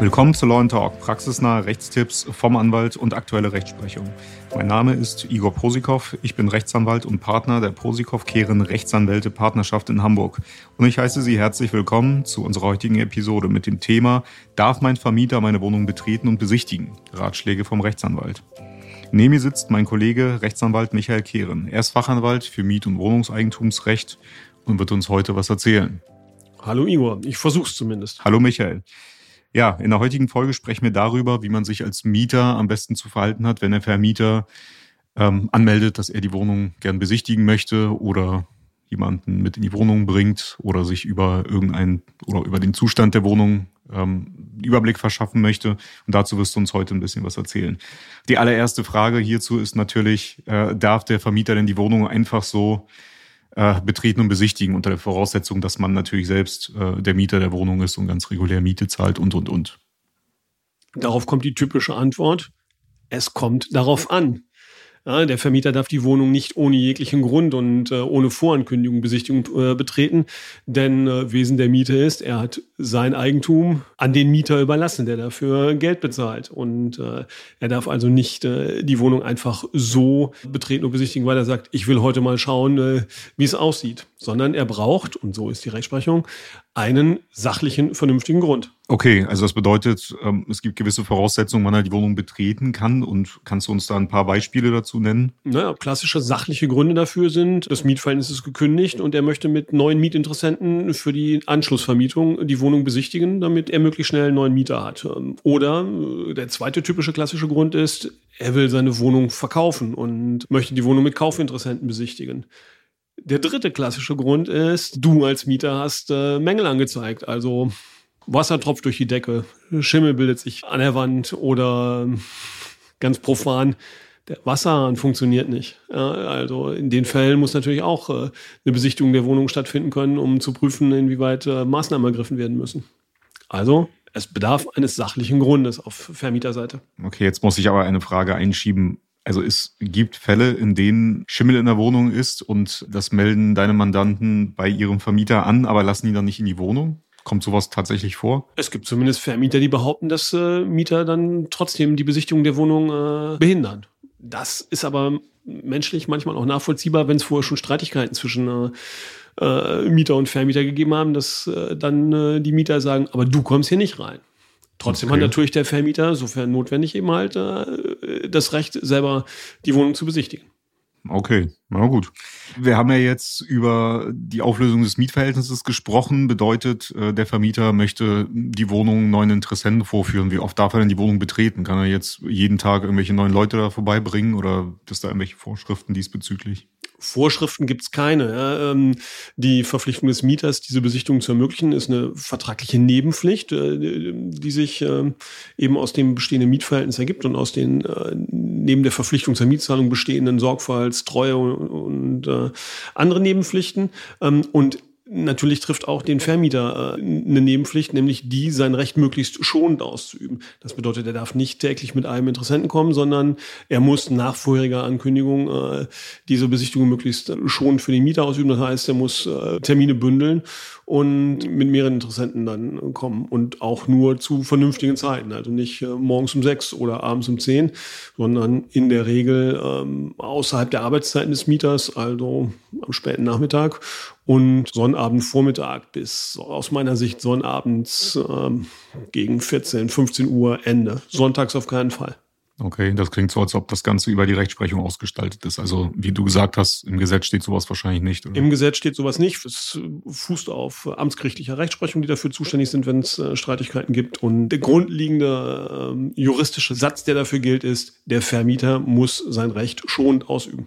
Willkommen zu Law Talk, praxisnahe Rechtstipps vom Anwalt und aktuelle Rechtsprechung. Mein Name ist Igor Posikow, ich bin Rechtsanwalt und Partner der Posikow-Kehren Rechtsanwälte Partnerschaft in Hamburg. Und ich heiße Sie herzlich willkommen zu unserer heutigen Episode mit dem Thema Darf mein Vermieter meine Wohnung betreten und besichtigen? Ratschläge vom Rechtsanwalt. Neben mir sitzt mein Kollege Rechtsanwalt Michael Kehren. Er ist Fachanwalt für Miet- und Wohnungseigentumsrecht und wird uns heute was erzählen. Hallo Igor, ich versuch's zumindest. Hallo Michael. Ja, in der heutigen Folge sprechen wir darüber, wie man sich als Mieter am besten zu verhalten hat, wenn der Vermieter ähm, anmeldet, dass er die Wohnung gern besichtigen möchte oder jemanden mit in die Wohnung bringt oder sich über irgendeinen oder über den Zustand der Wohnung ähm, Überblick verschaffen möchte. Und dazu wirst du uns heute ein bisschen was erzählen. Die allererste Frage hierzu ist natürlich, äh, darf der Vermieter denn die Wohnung einfach so äh, betreten und besichtigen, unter der Voraussetzung, dass man natürlich selbst äh, der Mieter der Wohnung ist und ganz regulär Miete zahlt und, und, und. Darauf kommt die typische Antwort. Es kommt darauf an. Ja, der Vermieter darf die Wohnung nicht ohne jeglichen Grund und äh, ohne Vorankündigung, Besichtigung äh, betreten, denn äh, Wesen der Miete ist, er hat sein Eigentum an den Mieter überlassen, der dafür Geld bezahlt. Und äh, er darf also nicht äh, die Wohnung einfach so betreten und besichtigen, weil er sagt, ich will heute mal schauen, äh, wie es aussieht, sondern er braucht, und so ist die Rechtsprechung, einen sachlichen, vernünftigen Grund. Okay, also das bedeutet, ähm, es gibt gewisse Voraussetzungen, wann er die Wohnung betreten kann. Und kannst du uns da ein paar Beispiele dazu nennen? Naja, klassische sachliche Gründe dafür sind, das Mietverhältnis ist gekündigt und er möchte mit neuen Mietinteressenten für die Anschlussvermietung die Wohnung besichtigen, damit er möglichst schnell einen neuen Mieter hat. Oder äh, der zweite typische klassische Grund ist, er will seine Wohnung verkaufen und möchte die Wohnung mit Kaufinteressenten besichtigen. Der dritte klassische Grund ist, du als Mieter hast äh, Mängel angezeigt. Also Wasser tropft durch die Decke, Schimmel bildet sich an der Wand oder ähm, ganz profan, der Wasserhahn funktioniert nicht. Ja, also in den Fällen muss natürlich auch äh, eine Besichtigung der Wohnung stattfinden können, um zu prüfen, inwieweit äh, Maßnahmen ergriffen werden müssen. Also es bedarf eines sachlichen Grundes auf Vermieterseite. Okay, jetzt muss ich aber eine Frage einschieben. Also es gibt Fälle, in denen Schimmel in der Wohnung ist und das melden deine Mandanten bei ihrem Vermieter an, aber lassen ihn dann nicht in die Wohnung? Kommt sowas tatsächlich vor? Es gibt zumindest Vermieter, die behaupten, dass äh, Mieter dann trotzdem die Besichtigung der Wohnung äh, behindern. Das ist aber menschlich manchmal auch nachvollziehbar, wenn es vorher schon Streitigkeiten zwischen äh, äh, Mieter und Vermieter gegeben haben, dass äh, dann äh, die Mieter sagen, aber du kommst hier nicht rein. Trotzdem okay. hat natürlich der Vermieter, sofern notwendig, eben halt äh, das Recht, selber die Wohnung zu besichtigen. Okay, na gut. Wir haben ja jetzt über die Auflösung des Mietverhältnisses gesprochen. Bedeutet, äh, der Vermieter möchte die Wohnung neuen Interessenten vorführen. Wie oft darf er denn die Wohnung betreten? Kann er jetzt jeden Tag irgendwelche neuen Leute da vorbeibringen oder es da irgendwelche Vorschriften diesbezüglich? Vorschriften gibt es keine. Ähm, die Verpflichtung des Mieters, diese Besichtigung zu ermöglichen, ist eine vertragliche Nebenpflicht, äh, die sich ähm, eben aus dem bestehenden Mietverhältnis ergibt und aus den äh, neben der Verpflichtung zur Mietzahlung bestehenden Sorgfalts, Treue und äh, andere Nebenpflichten. Ähm, und Natürlich trifft auch den Vermieter äh, eine Nebenpflicht, nämlich die, sein Recht möglichst schonend auszuüben. Das bedeutet, er darf nicht täglich mit einem Interessenten kommen, sondern er muss nach vorheriger Ankündigung äh, diese Besichtigung möglichst schonend für den Mieter ausüben. Das heißt, er muss äh, Termine bündeln und mit mehreren Interessenten dann kommen und auch nur zu vernünftigen Zeiten. Also nicht morgens um sechs oder abends um zehn, sondern in der Regel ähm, außerhalb der Arbeitszeiten des Mieters, also am späten Nachmittag und Sonnabendvormittag bis aus meiner Sicht Sonnabends ähm, gegen 14, 15 Uhr Ende. Sonntags auf keinen Fall. Okay, das klingt so, als ob das Ganze über die Rechtsprechung ausgestaltet ist. Also, wie du gesagt hast, im Gesetz steht sowas wahrscheinlich nicht. Oder? Im Gesetz steht sowas nicht. Es fußt auf amtsgerichtlicher Rechtsprechung, die dafür zuständig sind, wenn es äh, Streitigkeiten gibt. Und der grundlegende äh, juristische Satz, der dafür gilt, ist, der Vermieter muss sein Recht schonend ausüben.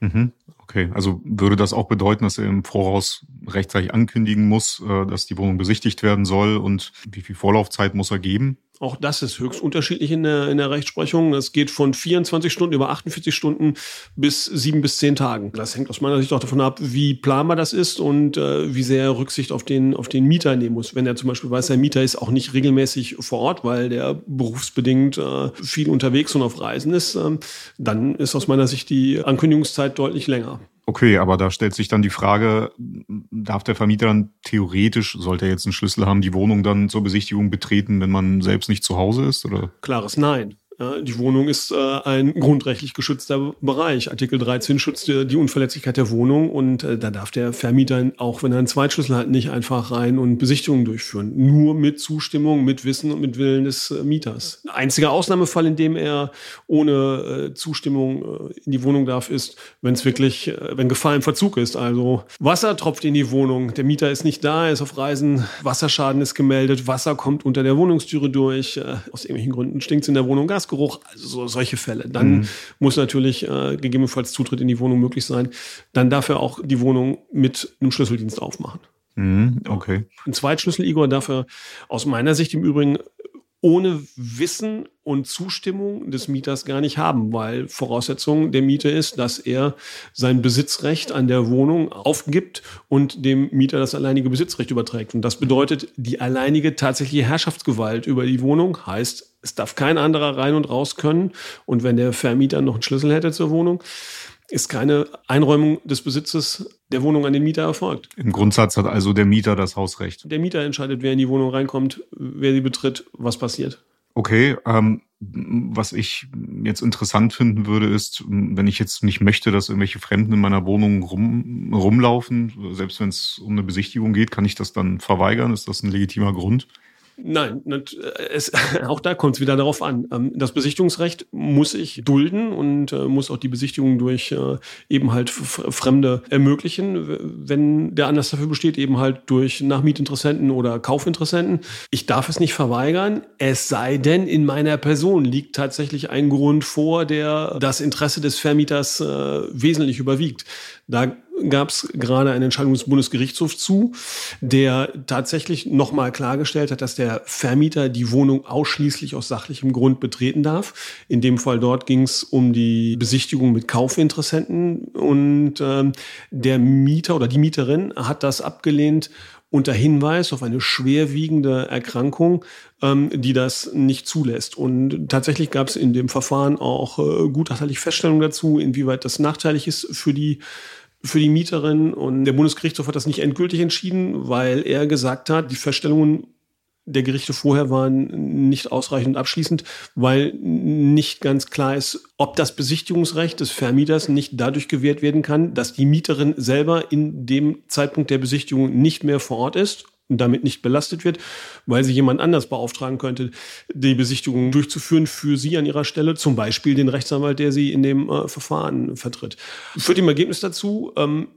Mhm. Okay, also würde das auch bedeuten, dass er im Voraus rechtzeitig ankündigen muss, äh, dass die Wohnung besichtigt werden soll und wie viel Vorlaufzeit muss er geben? Auch das ist höchst unterschiedlich in der, in der Rechtsprechung. Das geht von 24 Stunden über 48 Stunden bis sieben bis zehn Tagen. Das hängt aus meiner Sicht auch davon ab, wie planbar das ist und äh, wie sehr er Rücksicht auf den, auf den Mieter nehmen muss. Wenn er zum Beispiel weiß, der Mieter ist auch nicht regelmäßig vor Ort, weil der berufsbedingt äh, viel unterwegs und auf Reisen ist, äh, dann ist aus meiner Sicht die Ankündigungszeit deutlich länger. Okay, aber da stellt sich dann die Frage, darf der Vermieter dann theoretisch, sollte er jetzt einen Schlüssel haben, die Wohnung dann zur Besichtigung betreten, wenn man selbst nicht zu Hause ist? Oder? Klares Nein. Ja, die Wohnung ist äh, ein grundrechtlich geschützter Bereich. Artikel 13 schützt äh, die Unverletzlichkeit der Wohnung und äh, da darf der Vermieter, auch wenn er einen Zweitschlüssel hat, nicht einfach rein und Besichtigungen durchführen. Nur mit Zustimmung, mit Wissen und mit Willen des äh, Mieters. Einziger Ausnahmefall, in dem er ohne äh, Zustimmung äh, in die Wohnung darf, ist, wenn es wirklich, wenn Gefahr im Verzug ist. Also Wasser tropft in die Wohnung, der Mieter ist nicht da, er ist auf Reisen, Wasserschaden ist gemeldet, Wasser kommt unter der Wohnungstüre durch, aus irgendwelchen Gründen stinkt es in der Wohnung Gas Geruch, also so, solche Fälle. Dann mhm. muss natürlich äh, gegebenenfalls Zutritt in die Wohnung möglich sein. Dann darf er auch die Wohnung mit einem Schlüsseldienst aufmachen. Mhm, okay. Ein Zweitschlüssel, Igor, darf er aus meiner Sicht im Übrigen ohne Wissen und Zustimmung des Mieters gar nicht haben, weil Voraussetzung der Miete ist, dass er sein Besitzrecht an der Wohnung aufgibt und dem Mieter das alleinige Besitzrecht überträgt. Und das bedeutet, die alleinige tatsächliche Herrschaftsgewalt über die Wohnung heißt, es darf kein anderer rein und raus können. Und wenn der Vermieter noch einen Schlüssel hätte zur Wohnung, ist keine Einräumung des Besitzes der Wohnung an den Mieter erfolgt. Im Grundsatz hat also der Mieter das Hausrecht. Der Mieter entscheidet, wer in die Wohnung reinkommt, wer sie betritt, was passiert. Okay, ähm, was ich jetzt interessant finden würde, ist, wenn ich jetzt nicht möchte, dass irgendwelche Fremden in meiner Wohnung rum, rumlaufen, selbst wenn es um eine Besichtigung geht, kann ich das dann verweigern? Ist das ein legitimer Grund? Nein, es, auch da kommt es wieder darauf an. Ähm, das Besichtigungsrecht muss ich dulden und äh, muss auch die Besichtigung durch äh, eben halt Fremde ermöglichen, wenn der Anlass dafür besteht, eben halt durch Nachmietinteressenten oder Kaufinteressenten. Ich darf es nicht verweigern, es sei denn, in meiner Person liegt tatsächlich ein Grund vor, der das Interesse des Vermieters äh, wesentlich überwiegt. Da gab es gerade eine Entscheidung des Bundesgerichtshofs zu, der tatsächlich nochmal klargestellt hat, dass der Vermieter die Wohnung ausschließlich aus sachlichem Grund betreten darf. In dem Fall dort ging es um die Besichtigung mit Kaufinteressenten und äh, der Mieter oder die Mieterin hat das abgelehnt unter Hinweis auf eine schwerwiegende Erkrankung, ähm, die das nicht zulässt. Und tatsächlich gab es in dem Verfahren auch äh, gutachterliche Feststellungen dazu, inwieweit das nachteilig ist für die für die Mieterin und der Bundesgerichtshof hat das nicht endgültig entschieden, weil er gesagt hat, die Feststellungen der Gerichte vorher waren nicht ausreichend abschließend, weil nicht ganz klar ist, ob das Besichtigungsrecht des Vermieters nicht dadurch gewährt werden kann, dass die Mieterin selber in dem Zeitpunkt der Besichtigung nicht mehr vor Ort ist damit nicht belastet wird, weil sie jemand anders beauftragen könnte, die Besichtigung durchzuführen für sie an ihrer Stelle, zum Beispiel den Rechtsanwalt, der sie in dem äh, Verfahren vertritt. Führt im Ergebnis dazu, ähm,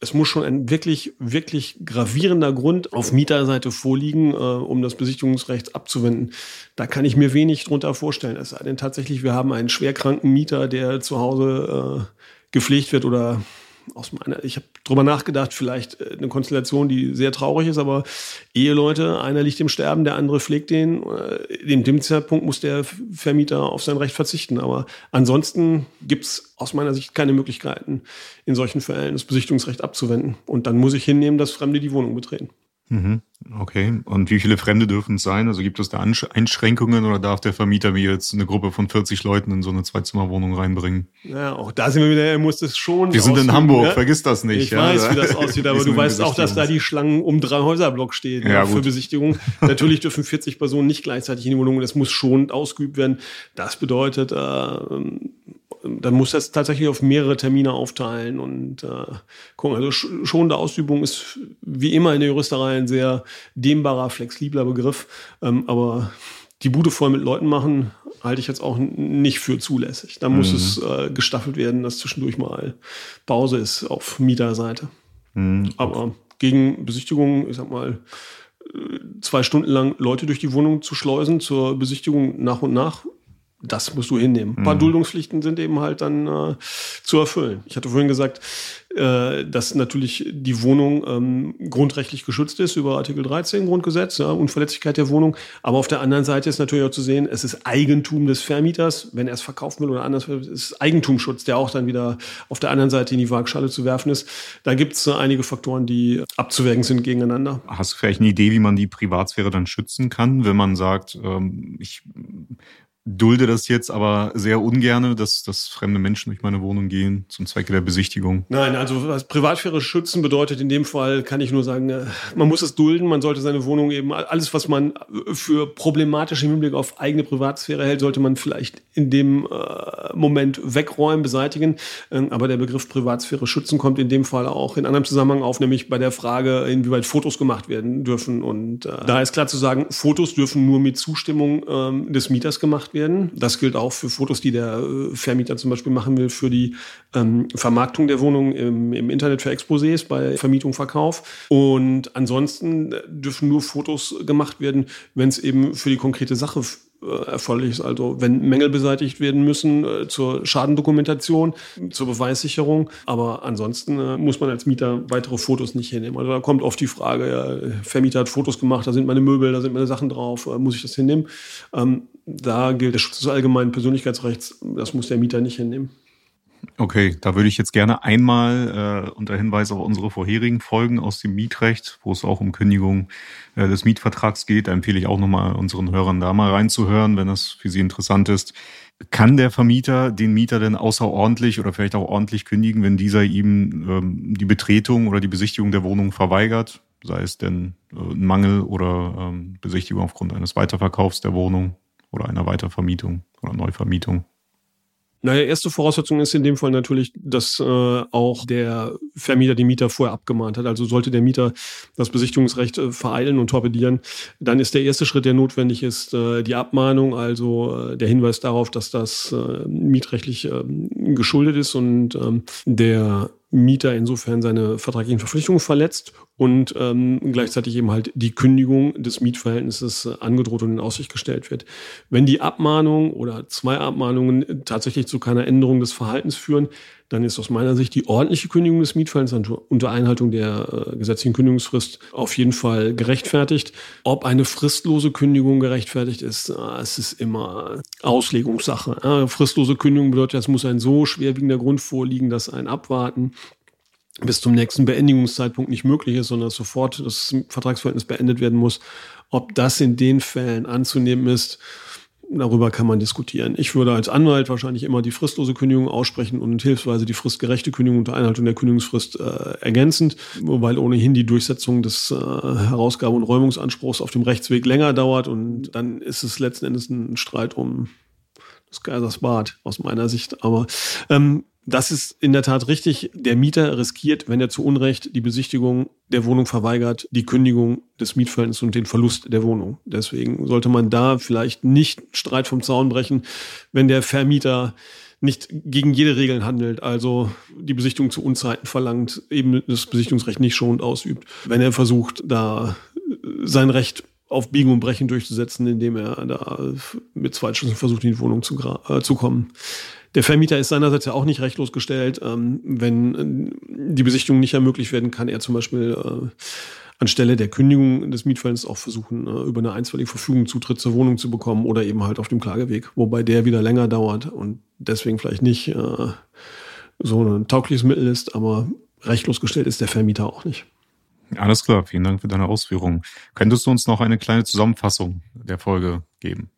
es muss schon ein wirklich, wirklich gravierender Grund auf Mieterseite vorliegen, äh, um das Besichtigungsrecht abzuwenden. Da kann ich mir wenig drunter vorstellen. Es sei denn tatsächlich, wir haben einen schwerkranken Mieter, der zu Hause äh, gepflegt wird oder aus meiner, ich habe drüber nachgedacht, vielleicht äh, eine Konstellation, die sehr traurig ist, aber Eheleute, einer liegt im Sterben, der andere pflegt den. Äh, in dem Zeitpunkt muss der Vermieter auf sein Recht verzichten. Aber ansonsten gibt es aus meiner Sicht keine Möglichkeiten, in solchen Fällen das Besichtigungsrecht abzuwenden. Und dann muss ich hinnehmen, dass Fremde die Wohnung betreten. Mhm. Okay. Und wie viele Fremde dürfen es sein? Also gibt es da Einschränkungen oder darf der Vermieter mir jetzt eine Gruppe von 40 Leuten in so eine Zweizimmerwohnung reinbringen? Ja, auch da sind wir wieder, er muss es schon. Wir sind in Hamburg, ne? vergiss das nicht. Ich ja. weiß, wie das aussieht, aber du weißt auch, dass da die Schlangen um drei Häuserblocks stehen ja, für Besichtigung. Natürlich dürfen 40 Personen nicht gleichzeitig in die Wohnung, das muss schon ausgeübt werden. Das bedeutet, äh, dann muss das tatsächlich auf mehrere Termine aufteilen und äh, gucken. Also schonende Ausübung ist wie immer in der Juristerei ein sehr dehnbarer, flexibler Begriff. Ähm, aber die Bude voll mit Leuten machen, halte ich jetzt auch nicht für zulässig. Da muss mhm. es äh, gestaffelt werden, dass zwischendurch mal Pause ist auf Mieterseite. Mhm. Aber gegen Besichtigung, ich sag mal, äh, zwei Stunden lang Leute durch die Wohnung zu schleusen zur Besichtigung nach und nach, das musst du hinnehmen. Ein paar mhm. Duldungspflichten sind eben halt dann äh, zu erfüllen. Ich hatte vorhin gesagt, äh, dass natürlich die Wohnung ähm, grundrechtlich geschützt ist über Artikel 13 Grundgesetz, ja, Unverletzlichkeit der Wohnung. Aber auf der anderen Seite ist natürlich auch zu sehen, es ist Eigentum des Vermieters, wenn er es verkaufen will oder anders, es ist Eigentumsschutz, der auch dann wieder auf der anderen Seite in die Waagschale zu werfen ist. Da gibt es äh, einige Faktoren, die abzuwägen sind gegeneinander. Hast du vielleicht eine Idee, wie man die Privatsphäre dann schützen kann, wenn man sagt, ähm, ich dulde das jetzt aber sehr ungerne, dass, dass fremde Menschen durch meine Wohnung gehen zum Zwecke der Besichtigung. Nein, also was Privatsphäre schützen bedeutet in dem Fall, kann ich nur sagen, äh, man muss es dulden, man sollte seine Wohnung eben, alles, was man für problematisch im Hinblick auf eigene Privatsphäre hält, sollte man vielleicht in dem äh, Moment wegräumen, beseitigen. Ähm, aber der Begriff Privatsphäre schützen kommt in dem Fall auch in anderem Zusammenhang auf, nämlich bei der Frage, inwieweit Fotos gemacht werden dürfen. Und äh, da ist klar zu sagen, Fotos dürfen nur mit Zustimmung ähm, des Mieters gemacht werden. Das gilt auch für Fotos, die der äh, Vermieter zum Beispiel machen will für die ähm, Vermarktung der Wohnung im, im Internet für Exposés bei Vermietung, Verkauf. Und ansonsten dürfen nur Fotos gemacht werden, wenn es eben für die konkrete Sache äh, erforderlich ist. Also wenn Mängel beseitigt werden müssen äh, zur Schadendokumentation, zur Beweissicherung. Aber ansonsten äh, muss man als Mieter weitere Fotos nicht hinnehmen. Also da kommt oft die Frage, ja, Vermieter hat Fotos gemacht, da sind meine Möbel, da sind meine Sachen drauf, muss ich das hinnehmen? Ähm, da gilt der Schutz des allgemeinen Persönlichkeitsrechts, das muss der Mieter nicht hinnehmen. Okay, da würde ich jetzt gerne einmal äh, unter Hinweis auf unsere vorherigen Folgen aus dem Mietrecht, wo es auch um Kündigung äh, des Mietvertrags geht, da empfehle ich auch nochmal unseren Hörern da mal reinzuhören, wenn das für sie interessant ist. Kann der Vermieter den Mieter denn außerordentlich oder vielleicht auch ordentlich kündigen, wenn dieser ihm ähm, die Betretung oder die Besichtigung der Wohnung verweigert? Sei es denn äh, ein Mangel oder ähm, Besichtigung aufgrund eines Weiterverkaufs der Wohnung oder einer Weitervermietung oder Neuvermietung? Naja, erste Voraussetzung ist in dem Fall natürlich, dass äh, auch der Vermieter die Mieter vorher abgemahnt hat. Also sollte der Mieter das Besichtigungsrecht äh, vereilen und torpedieren, dann ist der erste Schritt, der notwendig ist, äh, die Abmahnung, also äh, der Hinweis darauf, dass das äh, mietrechtlich äh, geschuldet ist und ähm, der Mieter insofern seine vertraglichen Verpflichtungen verletzt und ähm, gleichzeitig eben halt die Kündigung des Mietverhältnisses äh, angedroht und in Aussicht gestellt wird. Wenn die Abmahnung oder zwei Abmahnungen tatsächlich zu keiner Änderung des Verhaltens führen, dann ist aus meiner Sicht die ordentliche Kündigung des Mietverhältnisses unter Einhaltung der äh, gesetzlichen Kündigungsfrist auf jeden Fall gerechtfertigt. Ob eine fristlose Kündigung gerechtfertigt ist, äh, es ist immer Auslegungssache. Äh, fristlose Kündigung bedeutet, es muss ein so schwerwiegender Grund vorliegen, dass ein Abwarten bis zum nächsten Beendigungszeitpunkt nicht möglich ist, sondern sofort das Vertragsverhältnis beendet werden muss. Ob das in den Fällen anzunehmen ist, Darüber kann man diskutieren. Ich würde als Anwalt wahrscheinlich immer die fristlose Kündigung aussprechen und hilfsweise die fristgerechte Kündigung unter Einhaltung der Kündigungsfrist äh, ergänzend, weil ohnehin die Durchsetzung des äh, Herausgabe- und Räumungsanspruchs auf dem Rechtsweg länger dauert und dann ist es letzten Endes ein Streit um das Geisers Bad aus meiner Sicht. Aber ähm, das ist in der Tat richtig. Der Mieter riskiert, wenn er zu Unrecht die Besichtigung der Wohnung verweigert, die Kündigung des Mietverhältnisses und den Verlust der Wohnung. Deswegen sollte man da vielleicht nicht Streit vom Zaun brechen, wenn der Vermieter nicht gegen jede Regeln handelt, also die Besichtigung zu Unzeiten verlangt, eben das Besichtigungsrecht nicht schonend ausübt, wenn er versucht, da sein Recht auf Biegen und Brechen durchzusetzen, indem er da mit Zweitschlüssen versucht, in die Wohnung zu, äh, zu kommen. Der Vermieter ist seinerseits ja auch nicht rechtlos gestellt. Ähm, wenn äh, die Besichtigung nicht ermöglicht werden, kann er zum Beispiel äh, anstelle der Kündigung des Mietverhältnisses auch versuchen, äh, über eine einstweilige Verfügung Zutritt zur Wohnung zu bekommen oder eben halt auf dem Klageweg, wobei der wieder länger dauert und deswegen vielleicht nicht äh, so ein taugliches Mittel ist, aber rechtlos gestellt ist der Vermieter auch nicht. Alles klar, vielen Dank für deine Ausführungen. Könntest du uns noch eine kleine Zusammenfassung der Folge geben?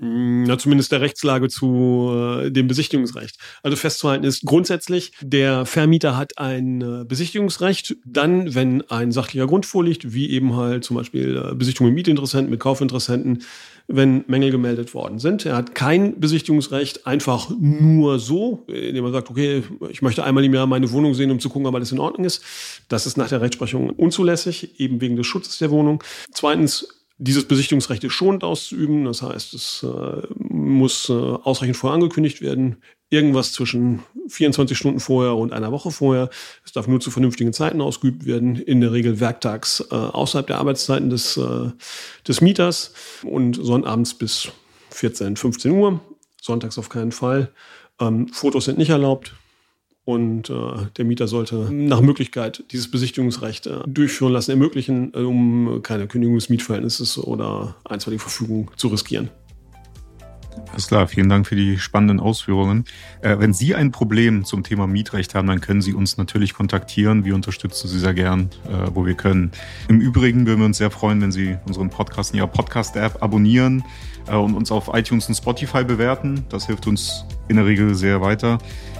Mm, na, zumindest der Rechtslage zu äh, dem Besichtigungsrecht. Also festzuhalten ist grundsätzlich, der Vermieter hat ein äh, Besichtigungsrecht, dann, wenn ein sachlicher Grund vorliegt, wie eben halt zum Beispiel äh, Besichtigung mit Mietinteressenten, mit Kaufinteressenten, wenn Mängel gemeldet worden sind. Er hat kein Besichtigungsrecht einfach nur so, indem er sagt, okay, ich möchte einmal im Jahr meine Wohnung sehen, um zu gucken, ob alles in Ordnung ist. Das ist nach der Rechtsprechung unzulässig, eben wegen des Schutzes der Wohnung. Zweitens, dieses Besichtigungsrecht ist schonend auszuüben. Das heißt, es äh, muss äh, ausreichend vorher angekündigt werden. Irgendwas zwischen 24 Stunden vorher und einer Woche vorher. Es darf nur zu vernünftigen Zeiten ausgeübt werden. In der Regel werktags äh, außerhalb der Arbeitszeiten des, äh, des Mieters und sonnabends bis 14, 15 Uhr. Sonntags auf keinen Fall. Ähm, Fotos sind nicht erlaubt. Und äh, der Mieter sollte nach Möglichkeit dieses Besichtigungsrecht äh, durchführen lassen, ermöglichen, äh, um keine Kündigung des Mietverhältnisses oder einstweilige Verfügung zu riskieren. Alles klar, vielen Dank für die spannenden Ausführungen. Äh, wenn Sie ein Problem zum Thema Mietrecht haben, dann können Sie uns natürlich kontaktieren. Wir unterstützen Sie sehr gern, äh, wo wir können. Im Übrigen würden wir uns sehr freuen, wenn Sie unseren Podcast in Ihrer Podcast-App abonnieren äh, und uns auf iTunes und Spotify bewerten. Das hilft uns in der Regel sehr weiter.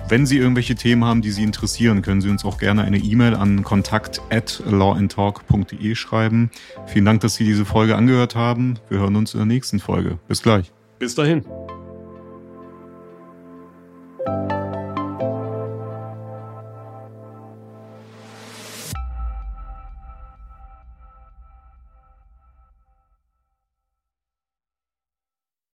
Wenn Sie irgendwelche Themen haben, die Sie interessieren, können Sie uns auch gerne eine E-Mail an kontakt at lawandtalk.de schreiben. Vielen Dank, dass Sie diese Folge angehört haben. Wir hören uns in der nächsten Folge. Bis gleich. Bis dahin.